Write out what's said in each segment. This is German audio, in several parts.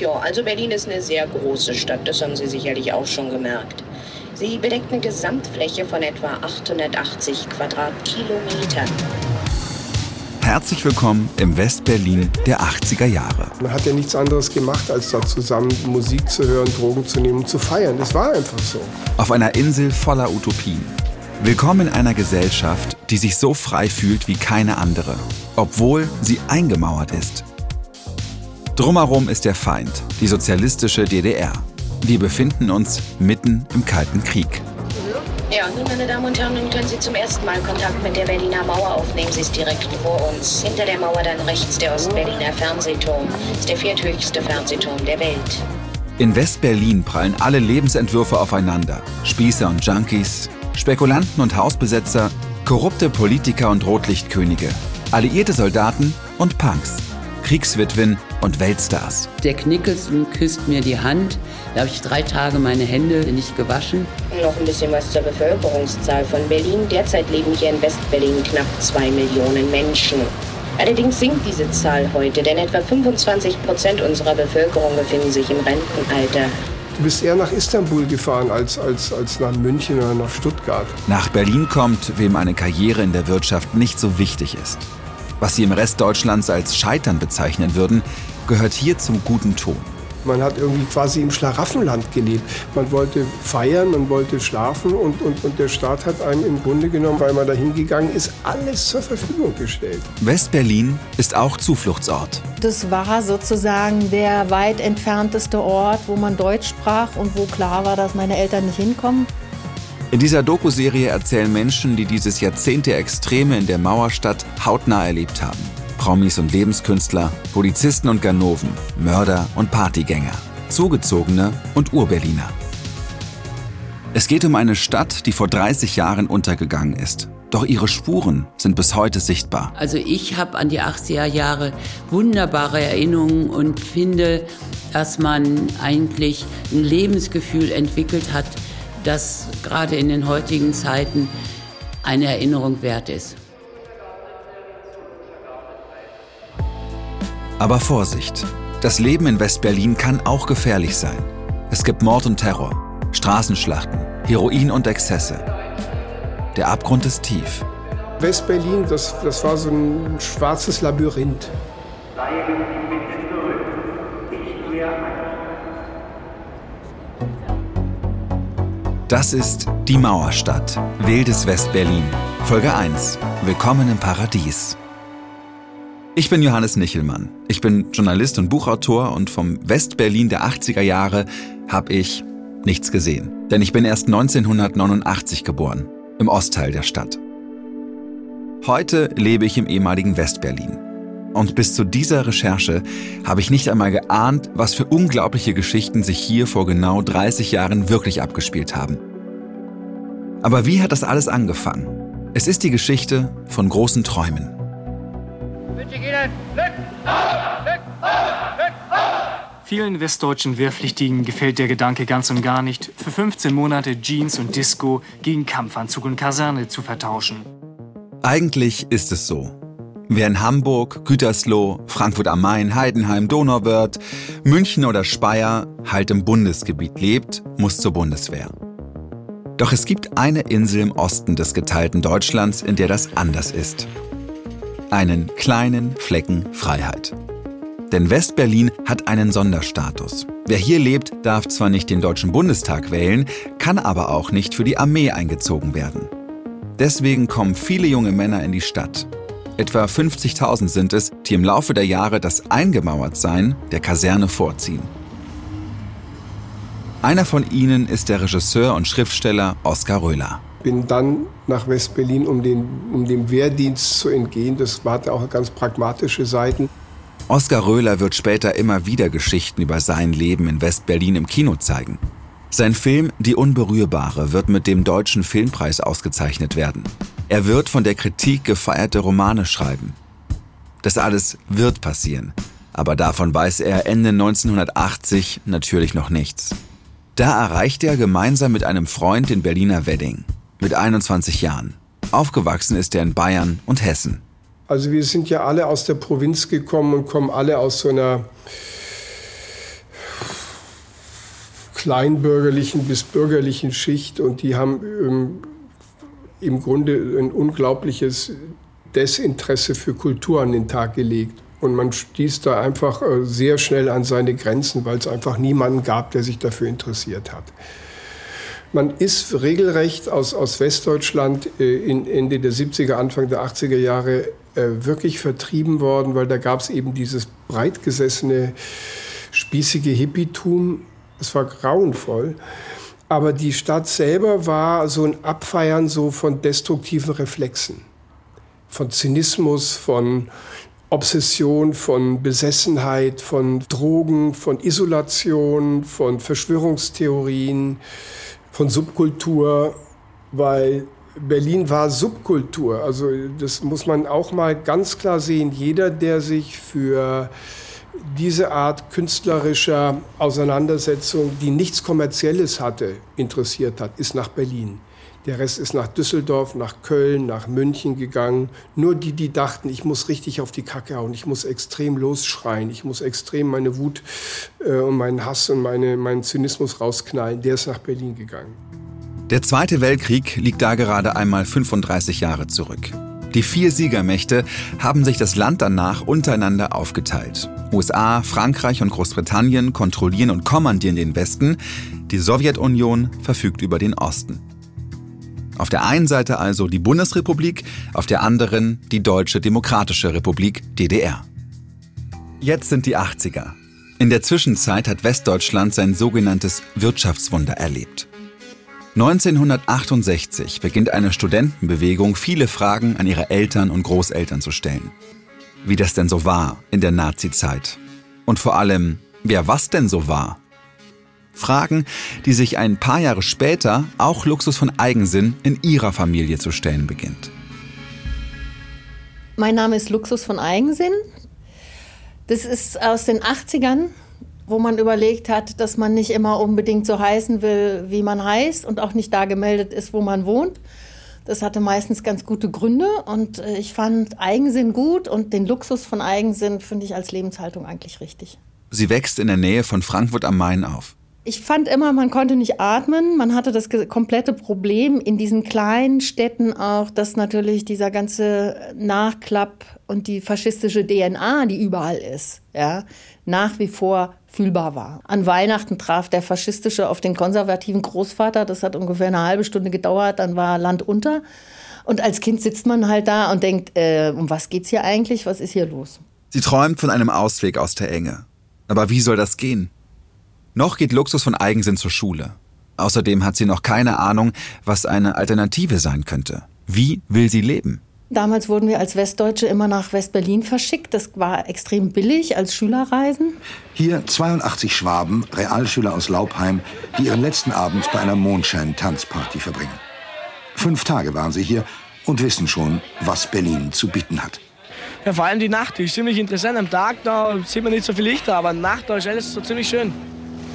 Ja, also Berlin ist eine sehr große Stadt, das haben Sie sicherlich auch schon gemerkt. Sie bedeckt eine Gesamtfläche von etwa 880 Quadratkilometern. Herzlich willkommen im West-Berlin der 80er Jahre. Man hat ja nichts anderes gemacht, als da zusammen Musik zu hören, Drogen zu nehmen und zu feiern. Das war einfach so. Auf einer Insel voller Utopien. Willkommen in einer Gesellschaft, die sich so frei fühlt wie keine andere, obwohl sie eingemauert ist. Drumherum ist der Feind, die sozialistische DDR. Wir befinden uns mitten im Kalten Krieg. Ja, nun, meine Damen und Herren, nun können Sie zum ersten Mal Kontakt mit der Berliner Mauer aufnehmen. Sie ist direkt vor uns. Hinter der Mauer dann rechts der Ostberliner Fernsehturm. Das ist der vierthöchste Fernsehturm der Welt. In West-Berlin prallen alle Lebensentwürfe aufeinander. Spießer und Junkies, Spekulanten und Hausbesetzer, korrupte Politiker und Rotlichtkönige, alliierte Soldaten und Punks, Kriegswitwen und Weltstars. Der Knickelsen küsst mir die Hand. Da habe ich drei Tage meine Hände nicht gewaschen. Noch ein bisschen was zur Bevölkerungszahl von Berlin. Derzeit leben hier in West-Berlin knapp zwei Millionen Menschen. Allerdings sinkt diese Zahl heute, denn etwa 25 Prozent unserer Bevölkerung befinden sich im Rentenalter. Du bist eher nach Istanbul gefahren als, als, als nach München oder nach Stuttgart. Nach Berlin kommt, wem eine Karriere in der Wirtschaft nicht so wichtig ist. Was sie im Rest Deutschlands als Scheitern bezeichnen würden, gehört hier zum guten Ton. Man hat irgendwie quasi im Schlaraffenland gelebt. Man wollte feiern, man wollte schlafen und, und, und der Staat hat einem im Grunde genommen, weil man da hingegangen ist, alles zur Verfügung gestellt. West-Berlin ist auch Zufluchtsort. Das war sozusagen der weit entfernteste Ort, wo man Deutsch sprach und wo klar war, dass meine Eltern nicht hinkommen. In dieser Doku-Serie erzählen Menschen, die dieses Jahrzehnt der Extreme in der Mauerstadt hautnah erlebt haben. Promis und Lebenskünstler, Polizisten und Ganoven, Mörder und Partygänger, Zugezogene und Urberliner. Es geht um eine Stadt, die vor 30 Jahren untergegangen ist. Doch ihre Spuren sind bis heute sichtbar. Also ich habe an die 80er Jahre wunderbare Erinnerungen und finde, dass man eigentlich ein Lebensgefühl entwickelt hat, das gerade in den heutigen Zeiten eine Erinnerung wert ist. Aber Vorsicht, das Leben in West-Berlin kann auch gefährlich sein. Es gibt Mord und Terror, Straßenschlachten, Heroin und Exzesse. Der Abgrund ist tief. West-Berlin, das, das war so ein schwarzes Labyrinth. Das ist Die Mauerstadt, wildes West-Berlin. Folge 1. Willkommen im Paradies. Ich bin Johannes Nichelmann. Ich bin Journalist und Buchautor und vom West-Berlin der 80er Jahre habe ich nichts gesehen. Denn ich bin erst 1989 geboren, im Ostteil der Stadt. Heute lebe ich im ehemaligen West-Berlin. Und bis zu dieser Recherche habe ich nicht einmal geahnt, was für unglaubliche Geschichten sich hier vor genau 30 Jahren wirklich abgespielt haben. Aber wie hat das alles angefangen? Es ist die Geschichte von großen Träumen. Vielen westdeutschen Wehrpflichtigen gefällt der Gedanke ganz und gar nicht, für 15 Monate Jeans und Disco gegen Kampfanzug und Kaserne zu vertauschen. Eigentlich ist es so. Wer in Hamburg, Gütersloh, Frankfurt am Main, Heidenheim, Donauwörth, München oder Speyer halt im Bundesgebiet lebt, muss zur Bundeswehr. Doch es gibt eine Insel im Osten des geteilten Deutschlands, in der das anders ist. Einen kleinen Flecken Freiheit. Denn Westberlin hat einen Sonderstatus. Wer hier lebt, darf zwar nicht den Deutschen Bundestag wählen, kann aber auch nicht für die Armee eingezogen werden. Deswegen kommen viele junge Männer in die Stadt, Etwa 50.000 sind es, die im Laufe der Jahre das Eingemauertsein der Kaserne vorziehen. Einer von ihnen ist der Regisseur und Schriftsteller Oskar Röhler. Bin dann nach West-Berlin, um, um dem Wehrdienst zu entgehen. Das hatte auch ganz pragmatische Seiten. Oskar Röhler wird später immer wieder Geschichten über sein Leben in West-Berlin im Kino zeigen. Sein Film Die Unberührbare wird mit dem Deutschen Filmpreis ausgezeichnet werden. Er wird von der Kritik gefeierte Romane schreiben. Das alles wird passieren, aber davon weiß er Ende 1980 natürlich noch nichts. Da erreicht er gemeinsam mit einem Freund den Berliner Wedding, mit 21 Jahren. Aufgewachsen ist er in Bayern und Hessen. Also wir sind ja alle aus der Provinz gekommen und kommen alle aus so einer kleinbürgerlichen bis bürgerlichen Schicht und die haben ähm, im Grunde ein unglaubliches Desinteresse für Kultur an den Tag gelegt. Und man stieß da einfach äh, sehr schnell an seine Grenzen, weil es einfach niemanden gab, der sich dafür interessiert hat. Man ist regelrecht aus, aus Westdeutschland äh, in Ende der 70er, Anfang der 80er Jahre äh, wirklich vertrieben worden, weil da gab es eben dieses breitgesessene, spießige Hippietum. Es war grauenvoll. Aber die Stadt selber war so ein Abfeiern so von destruktiven Reflexen, von Zynismus, von Obsession, von Besessenheit, von Drogen, von Isolation, von Verschwörungstheorien von Subkultur, weil Berlin war Subkultur. Also das muss man auch mal ganz klar sehen. Jeder, der sich für diese Art künstlerischer Auseinandersetzung, die nichts Kommerzielles hatte, interessiert hat, ist nach Berlin. Der Rest ist nach Düsseldorf, nach Köln, nach München gegangen. Nur die, die dachten, ich muss richtig auf die Kacke hauen, ich muss extrem losschreien, ich muss extrem meine Wut äh, und meinen Hass und meine, meinen Zynismus rausknallen, der ist nach Berlin gegangen. Der Zweite Weltkrieg liegt da gerade einmal 35 Jahre zurück. Die vier Siegermächte haben sich das Land danach untereinander aufgeteilt. USA, Frankreich und Großbritannien kontrollieren und kommandieren den Westen, die Sowjetunion verfügt über den Osten. Auf der einen Seite also die Bundesrepublik, auf der anderen die Deutsche Demokratische Republik DDR. Jetzt sind die 80er. In der Zwischenzeit hat Westdeutschland sein sogenanntes Wirtschaftswunder erlebt. 1968 beginnt eine Studentenbewegung, viele Fragen an ihre Eltern und Großeltern zu stellen. Wie das denn so war in der Nazizeit. Und vor allem, wer was denn so war. Fragen, die sich ein paar Jahre später auch Luxus von Eigensinn in ihrer Familie zu stellen beginnt. Mein Name ist Luxus von Eigensinn. Das ist aus den 80ern, wo man überlegt hat, dass man nicht immer unbedingt so heißen will, wie man heißt und auch nicht da gemeldet ist, wo man wohnt. Das hatte meistens ganz gute Gründe und äh, ich fand Eigensinn gut und den Luxus von Eigensinn finde ich als Lebenshaltung eigentlich richtig. Sie wächst in der Nähe von Frankfurt am Main auf. Ich fand immer, man konnte nicht atmen. Man hatte das komplette Problem in diesen kleinen Städten auch, dass natürlich dieser ganze Nachklapp und die faschistische DNA, die überall ist, ja, nach wie vor fühlbar war. An Weihnachten traf der faschistische auf den konservativen Großvater. Das hat ungefähr eine halbe Stunde gedauert. Dann war Land unter. Und als Kind sitzt man halt da und denkt, äh, um was geht's hier eigentlich? Was ist hier los? Sie träumt von einem Ausweg aus der Enge. Aber wie soll das gehen? Noch geht Luxus von Eigensinn zur Schule. Außerdem hat sie noch keine Ahnung, was eine Alternative sein könnte. Wie will sie leben? Damals wurden wir als Westdeutsche immer nach West-Berlin verschickt. Das war extrem billig als Schülerreisen. Hier 82 Schwaben, Realschüler aus Laubheim, die ihren letzten Abend bei einer Mondschein-Tanzparty verbringen. Fünf Tage waren sie hier und wissen schon, was Berlin zu bieten hat. Ja, vor allem die Nacht, die ist ziemlich interessant. Am Tag da sieht man nicht so viel Lichter, aber Nacht da ist alles so ziemlich schön.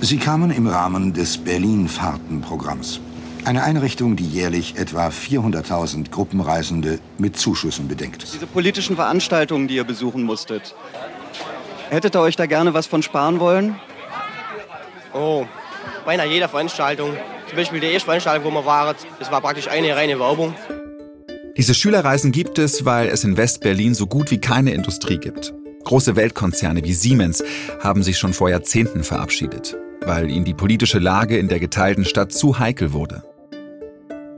Sie kamen im Rahmen des Berlin-Fahrten-Programms. Eine Einrichtung, die jährlich etwa 400.000 Gruppenreisende mit Zuschüssen bedenkt. Diese politischen Veranstaltungen, die ihr besuchen musstet, hättet ihr euch da gerne was von sparen wollen? Oh, beinahe jeder Veranstaltung. Zum Beispiel die erste Veranstaltung, wo wir waren, das war praktisch eine reine Werbung. Diese Schülerreisen gibt es, weil es in West-Berlin so gut wie keine Industrie gibt. Große Weltkonzerne wie Siemens haben sich schon vor Jahrzehnten verabschiedet weil ihnen die politische Lage in der geteilten Stadt zu heikel wurde.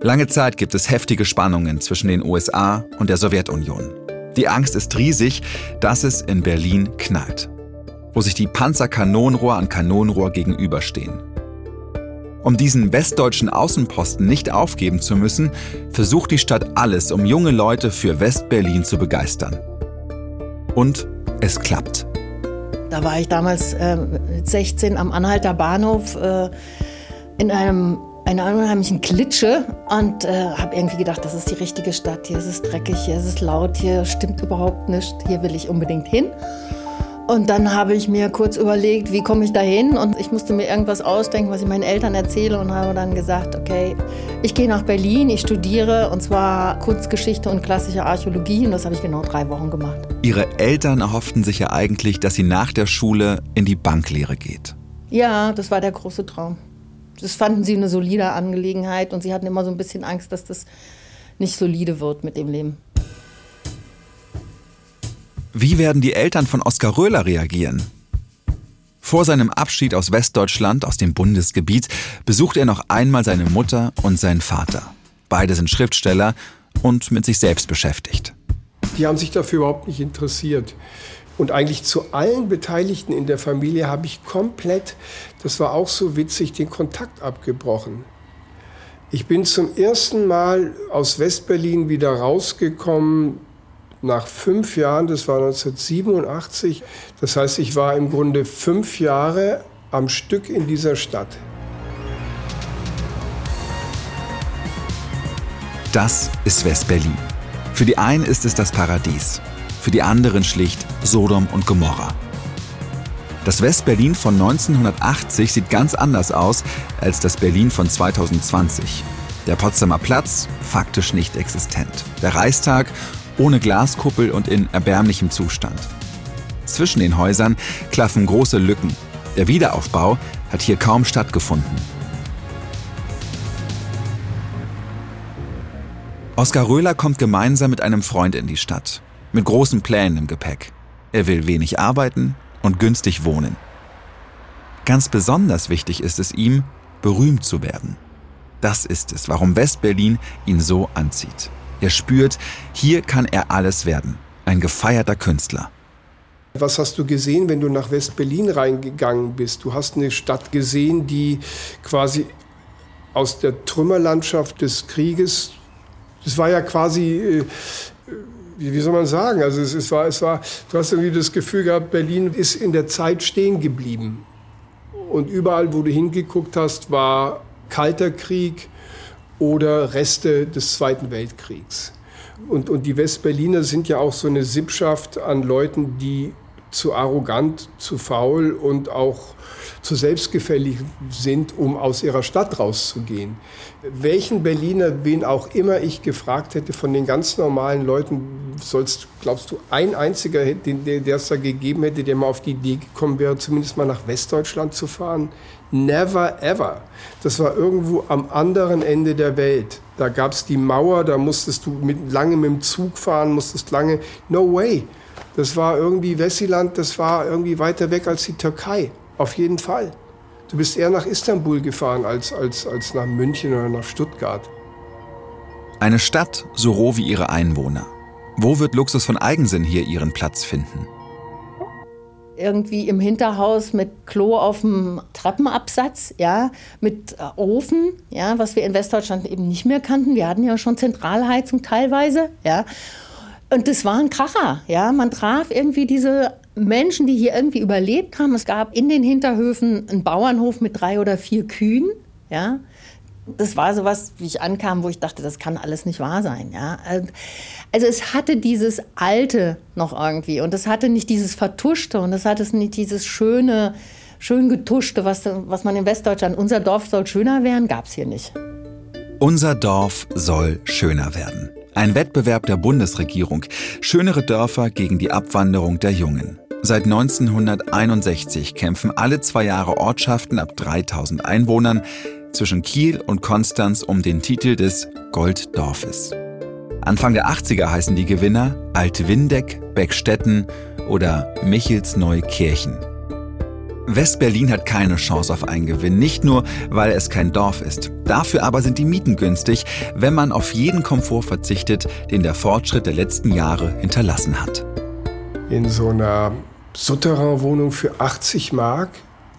Lange Zeit gibt es heftige Spannungen zwischen den USA und der Sowjetunion. Die Angst ist riesig, dass es in Berlin knallt, wo sich die Panzerkanonenrohr an Kanonenrohr gegenüberstehen. Um diesen westdeutschen Außenposten nicht aufgeben zu müssen, versucht die Stadt alles, um junge Leute für West-Berlin zu begeistern. Und es klappt. Da war ich damals äh, 16 am Anhalter Bahnhof äh, in einem einer unheimlichen Klitsche und äh, habe irgendwie gedacht, das ist die richtige Stadt. Hier ist es dreckig, hier ist es laut, hier stimmt überhaupt nichts. Hier will ich unbedingt hin. Und dann habe ich mir kurz überlegt, wie komme ich da hin? Und ich musste mir irgendwas ausdenken, was ich meinen Eltern erzähle und habe dann gesagt, okay, ich gehe nach Berlin, ich studiere und zwar Kunstgeschichte und klassische Archäologie und das habe ich genau drei Wochen gemacht. Ihre Eltern erhofften sich ja eigentlich, dass sie nach der Schule in die Banklehre geht. Ja, das war der große Traum. Das fanden sie eine solide Angelegenheit und sie hatten immer so ein bisschen Angst, dass das nicht solide wird mit dem Leben. Wie werden die Eltern von Oskar Röhler reagieren? Vor seinem Abschied aus Westdeutschland, aus dem Bundesgebiet, besucht er noch einmal seine Mutter und seinen Vater. Beide sind Schriftsteller und mit sich selbst beschäftigt. Die haben sich dafür überhaupt nicht interessiert. Und eigentlich zu allen Beteiligten in der Familie habe ich komplett, das war auch so witzig, den Kontakt abgebrochen. Ich bin zum ersten Mal aus Westberlin wieder rausgekommen nach fünf Jahren, das war 1987. Das heißt, ich war im Grunde fünf Jahre am Stück in dieser Stadt. Das ist West-Berlin. Für die einen ist es das Paradies, für die anderen schlicht Sodom und Gomorra. Das West-Berlin von 1980 sieht ganz anders aus als das Berlin von 2020. Der Potsdamer Platz faktisch nicht existent. Der Reichstag ohne Glaskuppel und in erbärmlichem Zustand. Zwischen den Häusern klaffen große Lücken. Der Wiederaufbau hat hier kaum stattgefunden. Oskar Röhler kommt gemeinsam mit einem Freund in die Stadt. Mit großen Plänen im Gepäck. Er will wenig arbeiten und günstig wohnen. Ganz besonders wichtig ist es ihm, berühmt zu werden. Das ist es, warum Westberlin ihn so anzieht. Er spürt, hier kann er alles werden. Ein gefeierter Künstler. Was hast du gesehen, wenn du nach West-Berlin reingegangen bist? Du hast eine Stadt gesehen, die quasi aus der Trümmerlandschaft des Krieges, das war ja quasi, äh, wie soll man sagen, also es, es, war, es war, du hast irgendwie das Gefühl gehabt, Berlin ist in der Zeit stehen geblieben. Und überall, wo du hingeguckt hast, war kalter Krieg, oder Reste des Zweiten Weltkriegs. Und, und die Westberliner sind ja auch so eine Sippschaft an Leuten, die zu arrogant, zu faul und auch zu selbstgefällig sind, um aus ihrer Stadt rauszugehen. Welchen Berliner, wen auch immer ich gefragt hätte, von den ganz normalen Leuten, sollst, glaubst du, ein einziger, der es da gegeben hätte, der mal auf die Idee gekommen wäre, zumindest mal nach Westdeutschland zu fahren? Never ever. Das war irgendwo am anderen Ende der Welt. Da gab es die Mauer, da musstest du mit, lange mit dem Zug fahren, musstest lange. No way. Das war irgendwie Wessiland, das war irgendwie weiter weg als die Türkei. Auf jeden Fall. Du bist eher nach Istanbul gefahren als, als, als nach München oder nach Stuttgart. Eine Stadt so roh wie ihre Einwohner. Wo wird Luxus von Eigensinn hier ihren Platz finden? irgendwie im Hinterhaus mit Klo auf dem Treppenabsatz, ja, mit äh, Ofen, ja, was wir in Westdeutschland eben nicht mehr kannten. Wir hatten ja schon Zentralheizung teilweise, ja. Und das war ein Kracher, ja. Man traf irgendwie diese Menschen, die hier irgendwie überlebt haben. Es gab in den Hinterhöfen einen Bauernhof mit drei oder vier Kühen, ja das war sowas, wie ich ankam, wo ich dachte, das kann alles nicht wahr sein. Ja? Also es hatte dieses Alte noch irgendwie und es hatte nicht dieses Vertuschte und es hatte nicht dieses schöne, schön getuschte, was, was man in Westdeutschland, unser Dorf soll schöner werden, gab es hier nicht. Unser Dorf soll schöner werden. Ein Wettbewerb der Bundesregierung. Schönere Dörfer gegen die Abwanderung der Jungen. Seit 1961 kämpfen alle zwei Jahre Ortschaften ab 3000 Einwohnern zwischen Kiel und Konstanz um den Titel des Golddorfes. Anfang der 80er heißen die Gewinner Alt-Windeck, Beckstetten oder Michels-Neukirchen. West-Berlin hat keine Chance auf einen Gewinn, nicht nur, weil es kein Dorf ist. Dafür aber sind die Mieten günstig, wenn man auf jeden Komfort verzichtet, den der Fortschritt der letzten Jahre hinterlassen hat. In so einer Souterrain-Wohnung für 80 Mark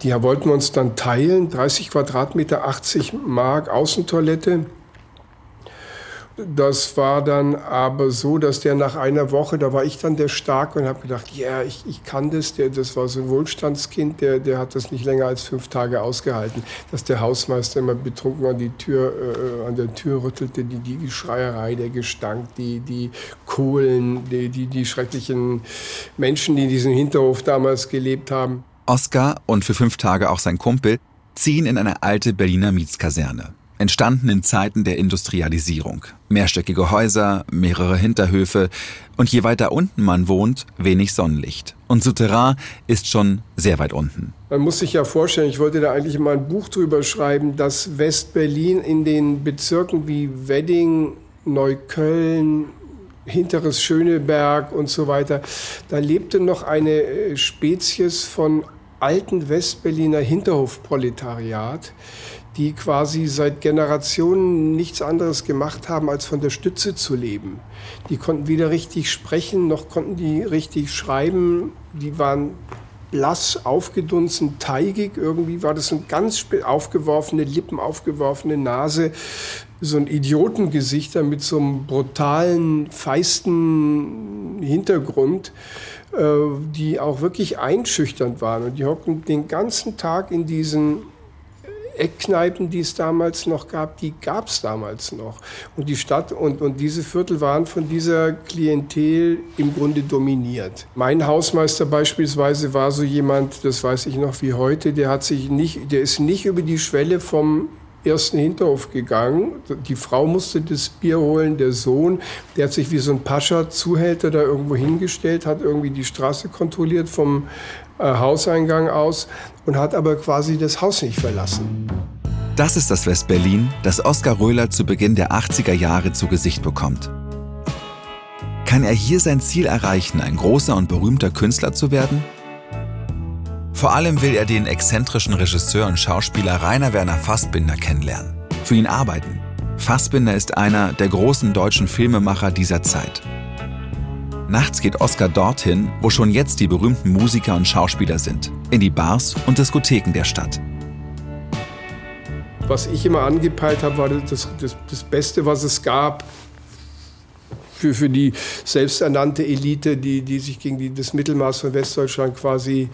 die wollten wir uns dann teilen, 30 Quadratmeter, 80 Mark Außentoilette. Das war dann aber so, dass der nach einer Woche, da war ich dann der Starke und habe gedacht, ja, yeah, ich, ich kann das. Der, das war so ein Wohlstandskind, der, der hat das nicht länger als fünf Tage ausgehalten. Dass der Hausmeister immer betrunken an, die Tür, äh, an der Tür rüttelte, die, die Schreierei, der Gestank, die, die Kohlen, die, die, die schrecklichen Menschen, die in diesem Hinterhof damals gelebt haben. Oskar und für fünf Tage auch sein Kumpel ziehen in eine alte Berliner Mietskaserne. Entstanden in Zeiten der Industrialisierung. Mehrstöckige Häuser, mehrere Hinterhöfe und je weiter unten man wohnt, wenig Sonnenlicht. Und Souterrain ist schon sehr weit unten. Man muss sich ja vorstellen, ich wollte da eigentlich mal ein Buch drüber schreiben, dass West-Berlin in den Bezirken wie Wedding, Neukölln, Hinteres Schöneberg und so weiter, da lebte noch eine äh, Spezies von alten Westberliner Hinterhofproletariat, die quasi seit Generationen nichts anderes gemacht haben, als von der Stütze zu leben. Die konnten weder richtig sprechen, noch konnten die richtig schreiben. Die waren blass, aufgedunsen, teigig. Irgendwie war das ein ganz aufgeworfene Lippen, aufgeworfene Nase, so ein Idiotengesichter mit so einem brutalen, feisten Hintergrund, äh, die auch wirklich einschüchternd waren. Und die hockten den ganzen Tag in diesen Eckkneipen, die es damals noch gab, die gab es damals noch. Und die Stadt und, und diese Viertel waren von dieser Klientel im Grunde dominiert. Mein Hausmeister beispielsweise war so jemand, das weiß ich noch wie heute, der hat sich nicht, der ist nicht über die Schwelle vom ersten Hinterhof gegangen. Die Frau musste das Bier holen, der Sohn, der hat sich wie so ein Pascha-Zuhälter da irgendwo hingestellt, hat irgendwie die Straße kontrolliert vom äh, Hauseingang aus und hat aber quasi das Haus nicht verlassen. Das ist das West-Berlin, das Oskar Röhler zu Beginn der 80er Jahre zu Gesicht bekommt. Kann er hier sein Ziel erreichen, ein großer und berühmter Künstler zu werden? Vor allem will er den exzentrischen Regisseur und Schauspieler Rainer Werner Fassbinder kennenlernen, für ihn arbeiten. Fassbinder ist einer der großen deutschen Filmemacher dieser Zeit. Nachts geht Oscar dorthin, wo schon jetzt die berühmten Musiker und Schauspieler sind, in die Bars und Diskotheken der Stadt. Was ich immer angepeilt habe, war das, das, das Beste, was es gab für, für die selbsternannte Elite, die, die sich gegen die, das Mittelmaß von Westdeutschland quasi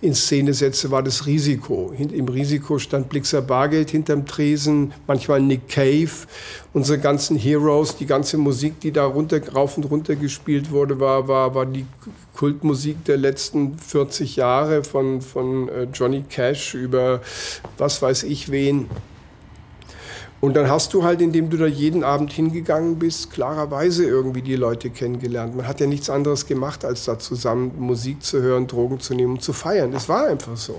in Szene setzte, war das Risiko. Im Risiko stand Blixer Bargeld hinterm Tresen, manchmal Nick Cave. Unsere ganzen Heroes, die ganze Musik, die da runter, rauf und runter gespielt wurde, war, war, war die Kultmusik der letzten 40 Jahre von, von äh, Johnny Cash über was weiß ich wen. Und dann hast du halt, indem du da jeden Abend hingegangen bist, klarerweise irgendwie die Leute kennengelernt. Man hat ja nichts anderes gemacht, als da zusammen Musik zu hören, Drogen zu nehmen und zu feiern. Es war einfach so.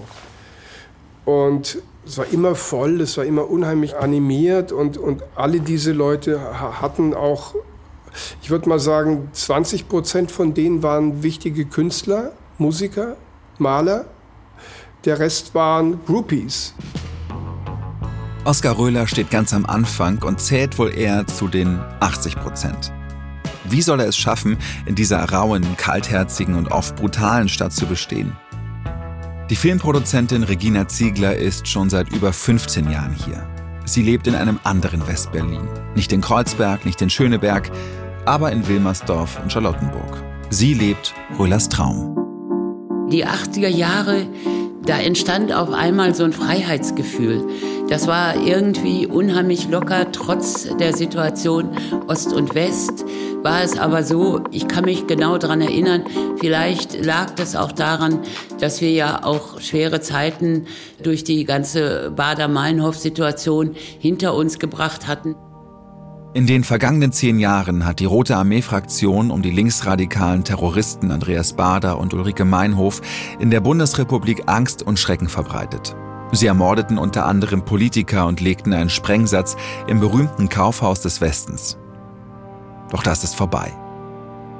Und es war immer voll, es war immer unheimlich animiert und, und alle diese Leute hatten auch, ich würde mal sagen, 20 Prozent von denen waren wichtige Künstler, Musiker, Maler. Der Rest waren Groupies. Oskar Röhler steht ganz am Anfang und zählt wohl eher zu den 80 Prozent. Wie soll er es schaffen, in dieser rauen, kaltherzigen und oft brutalen Stadt zu bestehen? Die Filmproduzentin Regina Ziegler ist schon seit über 15 Jahren hier. Sie lebt in einem anderen Westberlin. Nicht in Kreuzberg, nicht in Schöneberg, aber in Wilmersdorf und Charlottenburg. Sie lebt Röhlers Traum. Die 80er Jahre, da entstand auf einmal so ein Freiheitsgefühl. Das war irgendwie unheimlich locker, trotz der Situation Ost und West war es aber so, ich kann mich genau daran erinnern, vielleicht lag das auch daran, dass wir ja auch schwere Zeiten durch die ganze Bader-Meinhof-Situation hinter uns gebracht hatten. In den vergangenen zehn Jahren hat die Rote Armee-Fraktion um die linksradikalen Terroristen Andreas Bader und Ulrike Meinhof in der Bundesrepublik Angst und Schrecken verbreitet. Sie ermordeten unter anderem Politiker und legten einen Sprengsatz im berühmten Kaufhaus des Westens. Doch das ist vorbei.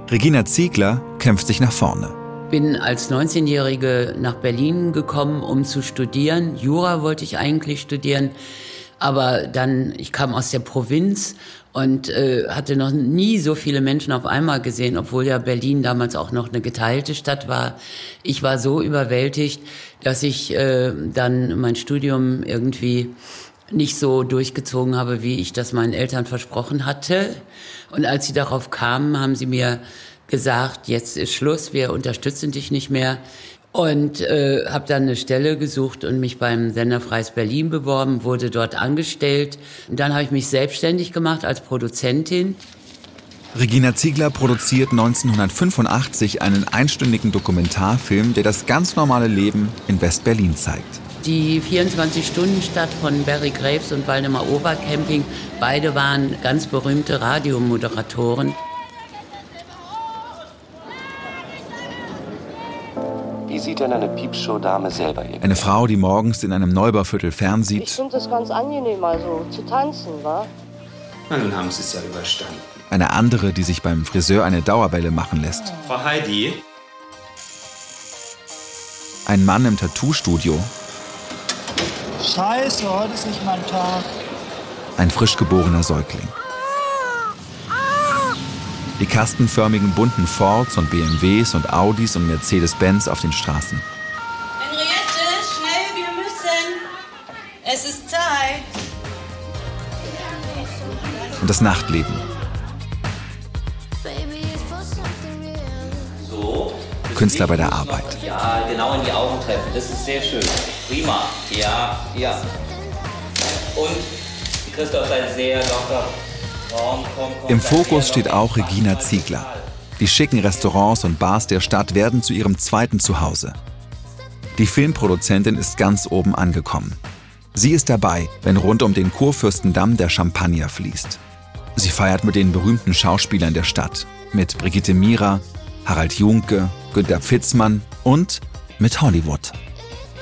Regina Ziegler kämpft sich nach vorne. Bin als 19-Jährige nach Berlin gekommen, um zu studieren. Jura wollte ich eigentlich studieren. Aber dann, ich kam aus der Provinz und äh, hatte noch nie so viele Menschen auf einmal gesehen, obwohl ja Berlin damals auch noch eine geteilte Stadt war. Ich war so überwältigt, dass ich äh, dann mein Studium irgendwie nicht so durchgezogen habe, wie ich das meinen Eltern versprochen hatte. Und als sie darauf kamen, haben sie mir gesagt, jetzt ist Schluss, wir unterstützen dich nicht mehr. Und äh, habe dann eine Stelle gesucht und mich beim Sender Freies Berlin beworben, wurde dort angestellt. Und dann habe ich mich selbstständig gemacht als Produzentin. Regina Ziegler produziert 1985 einen einstündigen Dokumentarfilm, der das ganz normale Leben in West-Berlin zeigt. Die 24-Stunden-Stadt von Barry Graves und Waldemar Obercamping, beide waren ganz berühmte Radiomoderatoren. Wie sieht denn eine Piepshow-Dame selber ihr? Eine Frau, die morgens in einem Neubauviertel fernsieht. Ich finde es ganz angenehm, also zu tanzen, wa? Na, nun haben Sie es ja überstanden. Eine andere, die sich beim Friseur eine Dauerwelle machen lässt. Frau Heidi? Ein Mann im Tattoo-Studio. Scheiße, heute ist nicht mein Tag. Ein frisch geborener Säugling. Die kastenförmigen bunten Fords und BMWs und Audis und Mercedes-Benz auf den Straßen. Henriette, schnell, wir müssen. Es ist Zeit. Und das Nachtleben. Künstler bei der Arbeit. Ja, genau in die Augen treffen. Das ist sehr schön. Prima. Ja, ja. Und Christoph, sei sehr locker. Komm, komm, komm. Im Fokus steht auch Regina Ziegler. Die schicken Restaurants und Bars der Stadt werden zu ihrem zweiten Zuhause. Die Filmproduzentin ist ganz oben angekommen. Sie ist dabei, wenn rund um den Kurfürstendamm der Champagner fließt. Sie feiert mit den berühmten Schauspielern der Stadt. Mit Brigitte Mira, Harald Junke, Günter Pfitzmann und mit Hollywood.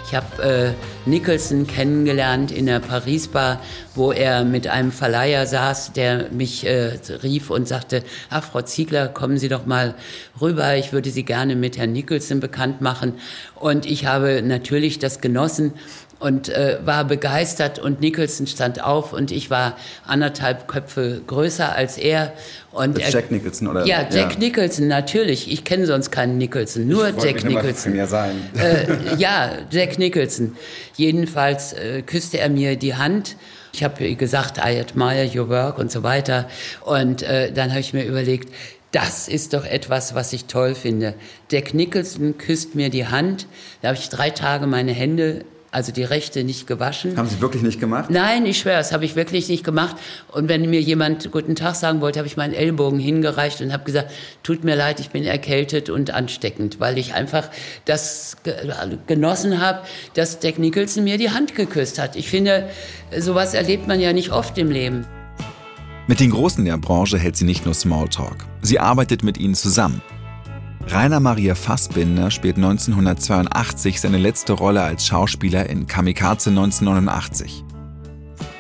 Ich habe äh, Nicholson kennengelernt in der Paris-Bar, wo er mit einem Verleiher saß, der mich äh, rief und sagte, ach Frau Ziegler, kommen Sie doch mal rüber, ich würde Sie gerne mit Herrn Nicholson bekannt machen. Und ich habe natürlich das genossen und äh, war begeistert und Nicholson stand auf und ich war anderthalb Köpfe größer als er. Und er, Jack Nicholson, oder? Ja, Jack Ja. Nicholson, natürlich. Ich kenne sonst keinen Nicholson, nur wollte Jack Nicholson. mir sein. Äh, ja, Jack Nicholson. Jedenfalls äh, küsste er mir die Hand. Ich habe gesagt, I admire your work und so weiter. Und äh, dann habe ich mir überlegt, das ist doch etwas, was ich toll finde. Jack Nicholson küsst mir die Hand. Da habe ich drei Tage meine Hände, also die rechte, nicht gewaschen. Haben Sie wirklich nicht gemacht? Nein, ich schwöre, das habe ich wirklich nicht gemacht. Und wenn mir jemand guten Tag sagen wollte, habe ich meinen Ellbogen hingereicht und habe gesagt, tut mir leid, ich bin erkältet und ansteckend, weil ich einfach das ge genossen habe, dass Jack Nicholson mir die Hand geküsst hat. Ich finde, sowas erlebt man ja nicht oft im Leben. Mit den Großen der Branche hält sie nicht nur Smalltalk. Sie arbeitet mit ihnen zusammen. Rainer Maria Fassbinder spielt 1982 seine letzte Rolle als Schauspieler in Kamikaze 1989.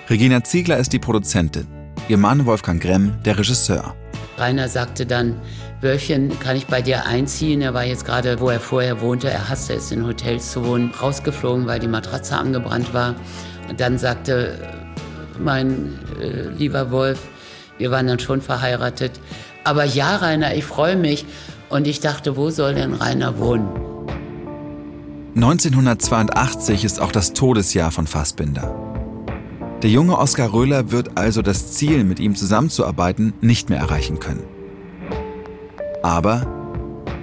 Regina Ziegler ist die Produzentin, ihr Mann Wolfgang Gremm der Regisseur. Rainer sagte dann, Wölfchen, kann ich bei dir einziehen? Er war jetzt gerade, wo er vorher wohnte, er hasste es, in Hotels zu wohnen, rausgeflogen, weil die Matratze angebrannt war. Und dann sagte mein äh, lieber Wolf, wir waren dann schon verheiratet, aber ja, Rainer, ich freue mich. Und ich dachte, wo soll denn Rainer wohnen? 1982 ist auch das Todesjahr von Fassbinder. Der junge Oskar Röhler wird also das Ziel, mit ihm zusammenzuarbeiten, nicht mehr erreichen können. Aber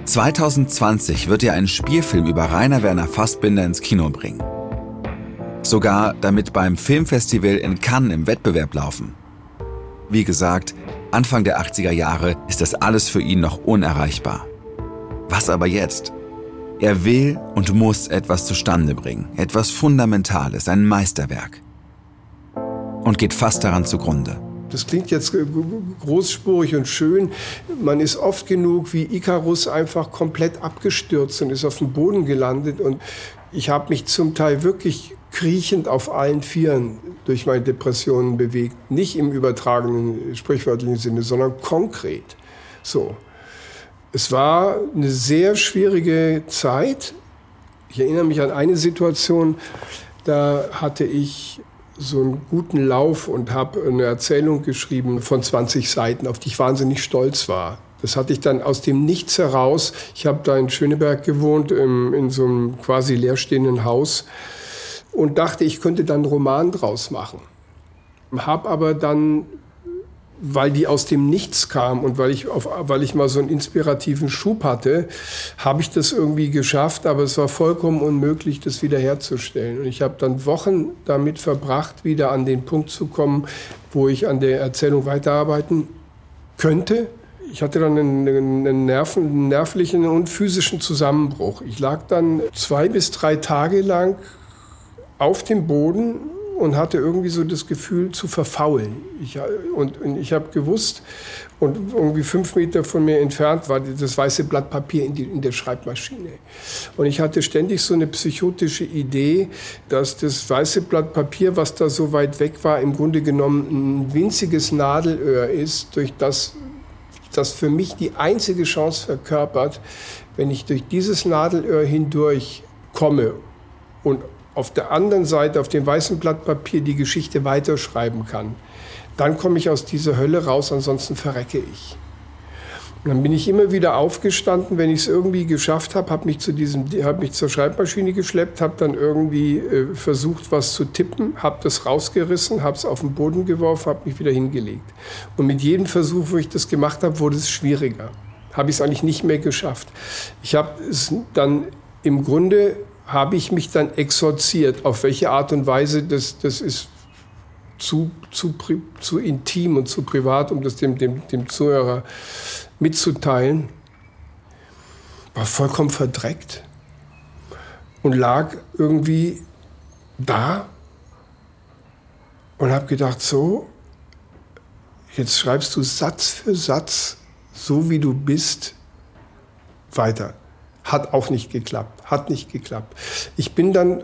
2020 wird er einen Spielfilm über Rainer Werner Fassbinder ins Kino bringen. Sogar damit beim Filmfestival in Cannes im Wettbewerb laufen. Wie gesagt, Anfang der 80er Jahre ist das alles für ihn noch unerreichbar. Was aber jetzt? Er will und muss etwas zustande bringen, etwas Fundamentales, ein Meisterwerk. Und geht fast daran zugrunde. Das klingt jetzt großspurig und schön. Man ist oft genug wie Icarus einfach komplett abgestürzt und ist auf dem Boden gelandet. Und ich habe mich zum Teil wirklich kriechend auf allen Vieren durch meine Depressionen bewegt. Nicht im übertragenen, sprichwörtlichen Sinne, sondern konkret. So. Es war eine sehr schwierige Zeit. Ich erinnere mich an eine Situation, da hatte ich so einen guten Lauf und habe eine Erzählung geschrieben von 20 Seiten, auf die ich wahnsinnig stolz war. Das hatte ich dann aus dem Nichts heraus. Ich habe da in Schöneberg gewohnt, in so einem quasi leerstehenden Haus und dachte, ich könnte dann einen Roman draus machen. Hab aber dann, weil die aus dem Nichts kam und weil ich, auf, weil ich mal so einen inspirativen Schub hatte, habe ich das irgendwie geschafft, aber es war vollkommen unmöglich, das wiederherzustellen. Und ich habe dann Wochen damit verbracht, wieder an den Punkt zu kommen, wo ich an der Erzählung weiterarbeiten könnte. Ich hatte dann einen, einen, Nerven, einen nervlichen und physischen Zusammenbruch. Ich lag dann zwei bis drei Tage lang auf dem Boden und hatte irgendwie so das Gefühl zu verfaulen. Ich, und, und ich habe gewusst, und irgendwie fünf Meter von mir entfernt war das weiße Blatt Papier in, die, in der Schreibmaschine. Und ich hatte ständig so eine psychotische Idee, dass das weiße Blatt Papier, was da so weit weg war, im Grunde genommen ein winziges Nadelöhr ist, durch das das für mich die einzige Chance verkörpert, wenn ich durch dieses Nadelöhr hindurch komme und auf der anderen Seite, auf dem weißen Blatt Papier, die Geschichte weiterschreiben kann, dann komme ich aus dieser Hölle raus, ansonsten verrecke ich. Und dann bin ich immer wieder aufgestanden, wenn ich es irgendwie geschafft habe, habe mich, zu hab mich zur Schreibmaschine geschleppt, habe dann irgendwie äh, versucht, was zu tippen, habe das rausgerissen, habe es auf den Boden geworfen, habe mich wieder hingelegt. Und mit jedem Versuch, wo ich das gemacht habe, wurde es schwieriger. Habe ich es eigentlich nicht mehr geschafft. Ich habe es dann im Grunde habe ich mich dann exorziert. Auf welche Art und Weise, das, das ist zu, zu, zu intim und zu privat, um das dem, dem, dem Zuhörer mitzuteilen. War vollkommen verdreckt und lag irgendwie da und habe gedacht, so, jetzt schreibst du Satz für Satz, so wie du bist, weiter. Hat auch nicht geklappt, hat nicht geklappt. Ich bin dann äh,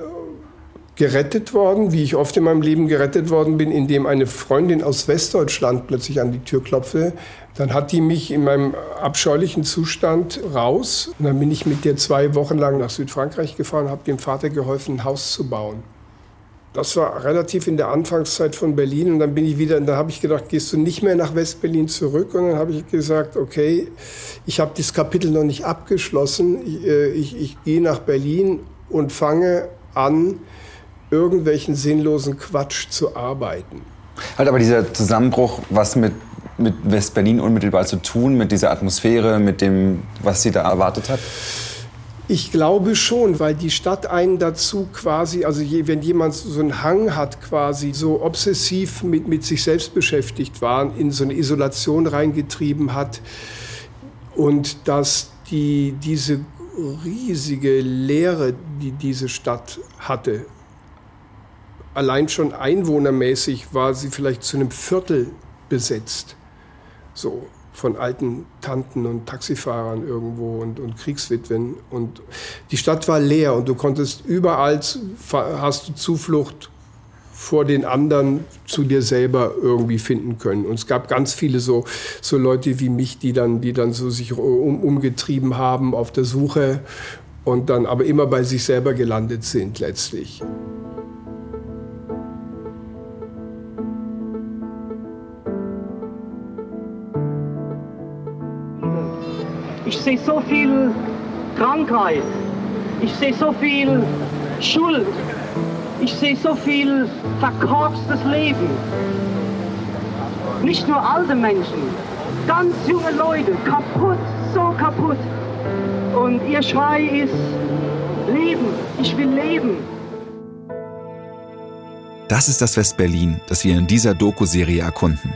gerettet worden, wie ich oft in meinem Leben gerettet worden bin, indem eine Freundin aus Westdeutschland plötzlich an die Tür klopfte. Dann hat die mich in meinem abscheulichen Zustand raus. Und dann bin ich mit der zwei Wochen lang nach Südfrankreich gefahren, habe dem Vater geholfen, ein Haus zu bauen. Das war relativ in der Anfangszeit von Berlin und dann bin ich wieder, da habe ich gedacht, gehst du nicht mehr nach Westberlin zurück? Und dann habe ich gesagt, okay, ich habe das Kapitel noch nicht abgeschlossen. Ich, äh, ich, ich gehe nach Berlin und fange an, irgendwelchen sinnlosen Quatsch zu arbeiten. Hat aber dieser Zusammenbruch was mit, mit Westberlin unmittelbar zu tun, mit dieser Atmosphäre, mit dem, was sie da erwartet hat? Ich glaube schon, weil die Stadt einen dazu quasi, also je, wenn jemand so einen Hang hat, quasi so obsessiv mit, mit sich selbst beschäftigt war, in so eine Isolation reingetrieben hat und dass die, diese riesige Leere, die diese Stadt hatte, allein schon einwohnermäßig war sie vielleicht zu einem Viertel besetzt. So von alten Tanten und Taxifahrern irgendwo und, und Kriegswitwen. Und die Stadt war leer und du konntest überall, hast du Zuflucht vor den anderen zu dir selber irgendwie finden können. Und es gab ganz viele so, so Leute wie mich, die dann, die dann so sich um, umgetrieben haben auf der Suche und dann aber immer bei sich selber gelandet sind letztlich. Sehe so viel Krankheit. Ich sehe so viel Schuld. Ich sehe so viel verkorkstes Leben. Nicht nur alte Menschen, ganz junge Leute, kaputt, so kaputt. Und ihr Schrei ist Leben, ich will leben. Das ist das Westberlin, das wir in dieser Doku-Serie erkunden.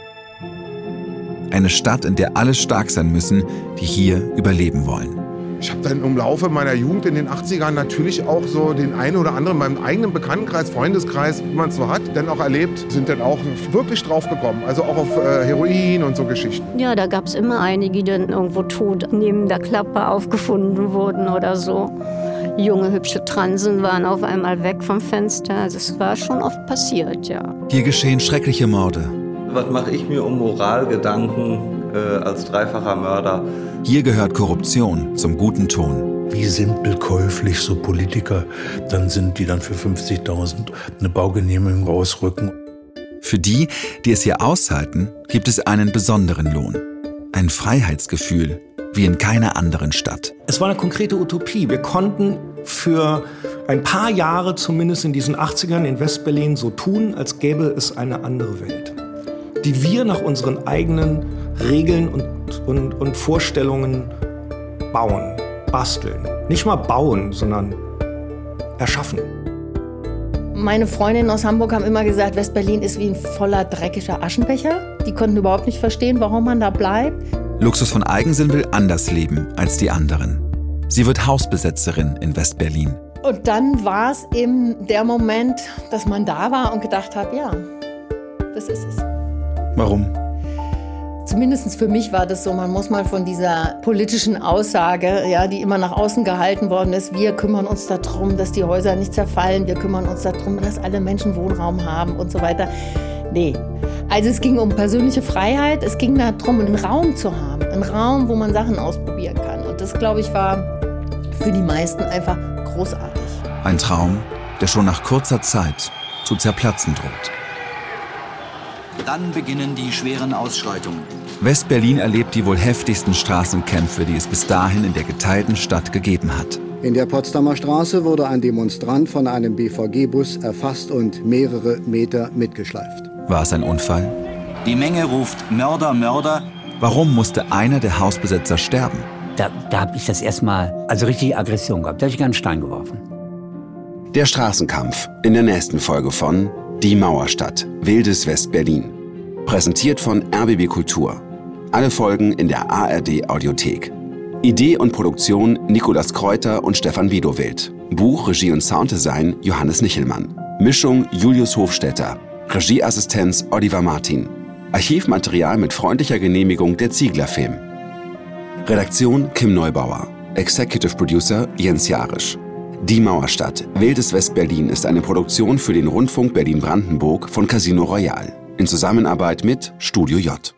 Eine Stadt, in der alle stark sein müssen, die hier überleben wollen. Ich habe dann im Laufe meiner Jugend in den 80ern natürlich auch so den einen oder anderen in meinem eigenen Bekanntenkreis, Freundeskreis, wie man es so hat, dann auch erlebt, sind dann auch wirklich draufgekommen. Also auch auf äh, Heroin und so Geschichten. Ja, da gab es immer einige, die dann irgendwo tot neben der Klappe aufgefunden wurden oder so. Junge, hübsche Transen waren auf einmal weg vom Fenster. Also es war schon oft passiert, ja. Hier geschehen schreckliche Morde. Was mache ich mir um Moralgedanken äh, als dreifacher Mörder? Hier gehört Korruption zum guten Ton. Wie simpel käuflich so Politiker dann sind, die dann für 50.000 eine Baugenehmigung rausrücken. Für die, die es hier aushalten, gibt es einen besonderen Lohn. Ein Freiheitsgefühl, wie in keiner anderen Stadt. Es war eine konkrete Utopie. Wir konnten für ein paar Jahre zumindest in diesen 80ern in Westberlin so tun, als gäbe es eine andere Welt, die wir nach unseren eigenen Regeln und, und, und Vorstellungen bauen, basteln. Nicht mal bauen, sondern erschaffen. Meine Freundinnen aus Hamburg haben immer gesagt, Westberlin ist wie ein voller dreckiger Aschenbecher. Die konnten überhaupt nicht verstehen, warum man da bleibt. Luxus von Eigensinn will anders leben als die anderen. Sie wird Hausbesetzerin in Westberlin. Und dann war es eben der Moment, dass man da war und gedacht hat, ja, das ist es. Warum? Zumindest für mich war das so, man muss mal von dieser politischen Aussage, ja, die immer nach außen gehalten worden ist, wir kümmern uns darum, dass die Häuser nicht zerfallen, wir kümmern uns darum, dass alle Menschen Wohnraum haben und so weiter. Nee. Also es ging um persönliche Freiheit, es ging darum, einen Raum zu haben, einen Raum, wo man Sachen ausprobieren kann. Und das, glaube ich, war für die meisten einfach großartig. Ein Traum, der schon nach kurzer Zeit zu zerplatzen droht. Dann beginnen die schweren Ausschreitungen. West-Berlin erlebt die wohl heftigsten Straßenkämpfe, die es bis dahin in der geteilten Stadt gegeben hat. In der Potsdamer Straße wurde ein Demonstrant von einem BVG-Bus erfasst und mehrere Meter mitgeschleift. War es ein Unfall? Die Menge ruft Mörder, Mörder. Warum musste einer der Hausbesetzer sterben? Da, da habe ich das erstmal, also richtig Aggression gehabt. Da habe ich einen Stein geworfen. Der Straßenkampf in der nächsten Folge von Die Mauerstadt, Wildes West-Berlin. Präsentiert von RBB Kultur. Alle Folgen in der ARD Audiothek. Idee und Produktion Nikolas Kräuter und Stefan Widowild. Buch, Regie und Sounddesign Johannes Nichelmann. Mischung Julius Hofstetter. Regieassistenz Oliver Martin. Archivmaterial mit freundlicher Genehmigung der Ziegler Film. Redaktion Kim Neubauer. Executive Producer Jens Jarisch. Die Mauerstadt, Wildes West-Berlin ist eine Produktion für den Rundfunk Berlin-Brandenburg von Casino Royal in Zusammenarbeit mit Studio J.